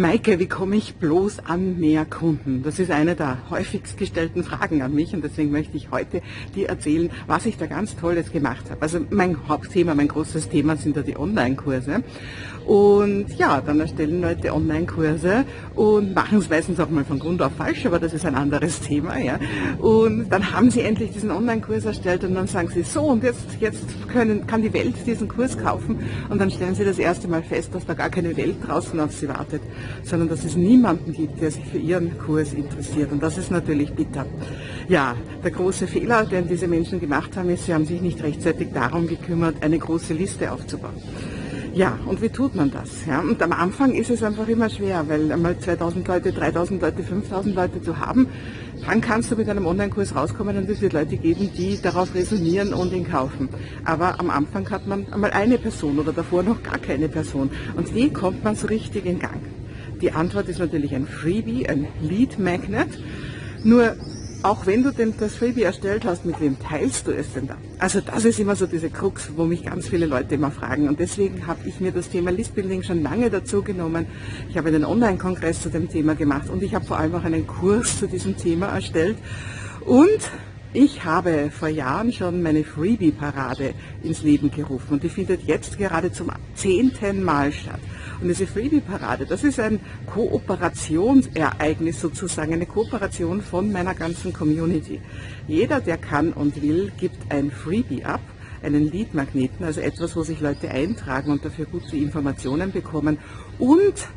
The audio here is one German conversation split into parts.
Maike, wie komme ich bloß an mehr Kunden? Das ist eine der häufigst gestellten Fragen an mich und deswegen möchte ich heute dir erzählen, was ich da ganz Tolles gemacht habe. Also mein Hauptthema, mein großes Thema sind da die Online-Kurse. Und ja, dann erstellen Leute Online-Kurse und machen es meistens auch mal von Grund auf falsch, aber das ist ein anderes Thema. Ja. Und dann haben sie endlich diesen Online-Kurs erstellt und dann sagen sie, so und jetzt, jetzt können, kann die Welt diesen Kurs kaufen und dann stellen sie das erste Mal fest, dass da gar keine Welt draußen auf sie wartet sondern dass es niemanden gibt, der sich für ihren Kurs interessiert. Und das ist natürlich bitter. Ja, der große Fehler, den diese Menschen gemacht haben, ist, sie haben sich nicht rechtzeitig darum gekümmert, eine große Liste aufzubauen. Ja, und wie tut man das? Ja, und am Anfang ist es einfach immer schwer, weil einmal 2000 Leute, 3000 Leute, 5000 Leute zu haben, dann kannst du mit einem Online-Kurs rauskommen und es wird Leute geben, die darauf resonieren und ihn kaufen. Aber am Anfang hat man einmal eine Person oder davor noch gar keine Person. Und wie kommt man so richtig in Gang? Die Antwort ist natürlich ein Freebie, ein Lead Magnet. Nur auch wenn du denn das Freebie erstellt hast, mit wem teilst du es denn da? Also das ist immer so diese Krux, wo mich ganz viele Leute immer fragen. Und deswegen habe ich mir das Thema Listbuilding schon lange dazu genommen. Ich habe einen Online-Kongress zu dem Thema gemacht und ich habe vor allem auch einen Kurs zu diesem Thema erstellt. Und ich habe vor Jahren schon meine Freebie-Parade ins Leben gerufen und die findet jetzt gerade zum zehnten Mal statt. Und diese Freebie-Parade, das ist ein Kooperationsereignis sozusagen, eine Kooperation von meiner ganzen Community. Jeder, der kann und will, gibt ein Freebie ab einen Lead-Magneten, also etwas, wo sich Leute eintragen und dafür gute Informationen bekommen und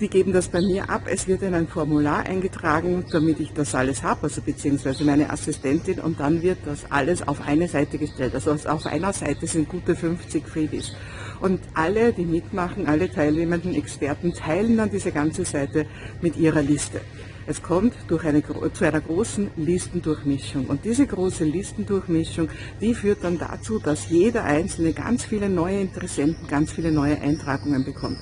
die geben das bei mir ab. Es wird in ein Formular eingetragen, damit ich das alles habe, also beziehungsweise meine Assistentin und dann wird das alles auf eine Seite gestellt. Also auf einer Seite sind gute 50 Freebies. Und alle, die mitmachen, alle teilnehmenden Experten teilen dann diese ganze Seite mit ihrer Liste. Es kommt durch eine, zu einer großen Listendurchmischung. Und diese große Listendurchmischung, die führt dann dazu, dass jeder Einzelne ganz viele neue Interessenten, ganz viele neue Eintragungen bekommt.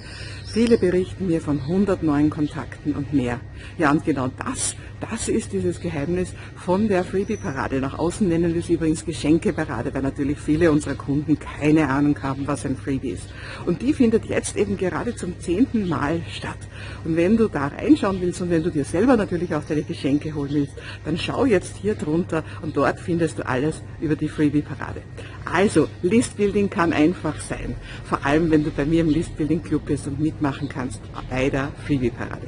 Viele berichten mir von 100 neuen Kontakten und mehr. Ja, und genau das, das ist dieses Geheimnis von der Freebie-Parade. Nach außen nennen wir es übrigens Geschenke-Parade, weil natürlich viele unserer Kunden keine Ahnung haben, was ein Freebie ist. Und die findet jetzt eben gerade zum zehnten Mal statt. Und wenn du da reinschauen willst und wenn du dir selber natürlich auch deine Geschenke holen willst, dann schau jetzt hier drunter und dort findest du alles über die Freebie-Parade. Also, Listbuilding kann einfach sein. Vor allem, wenn du bei mir im Listbuilding Club bist und mitmachst machen kannst bei der Freebie-Parade.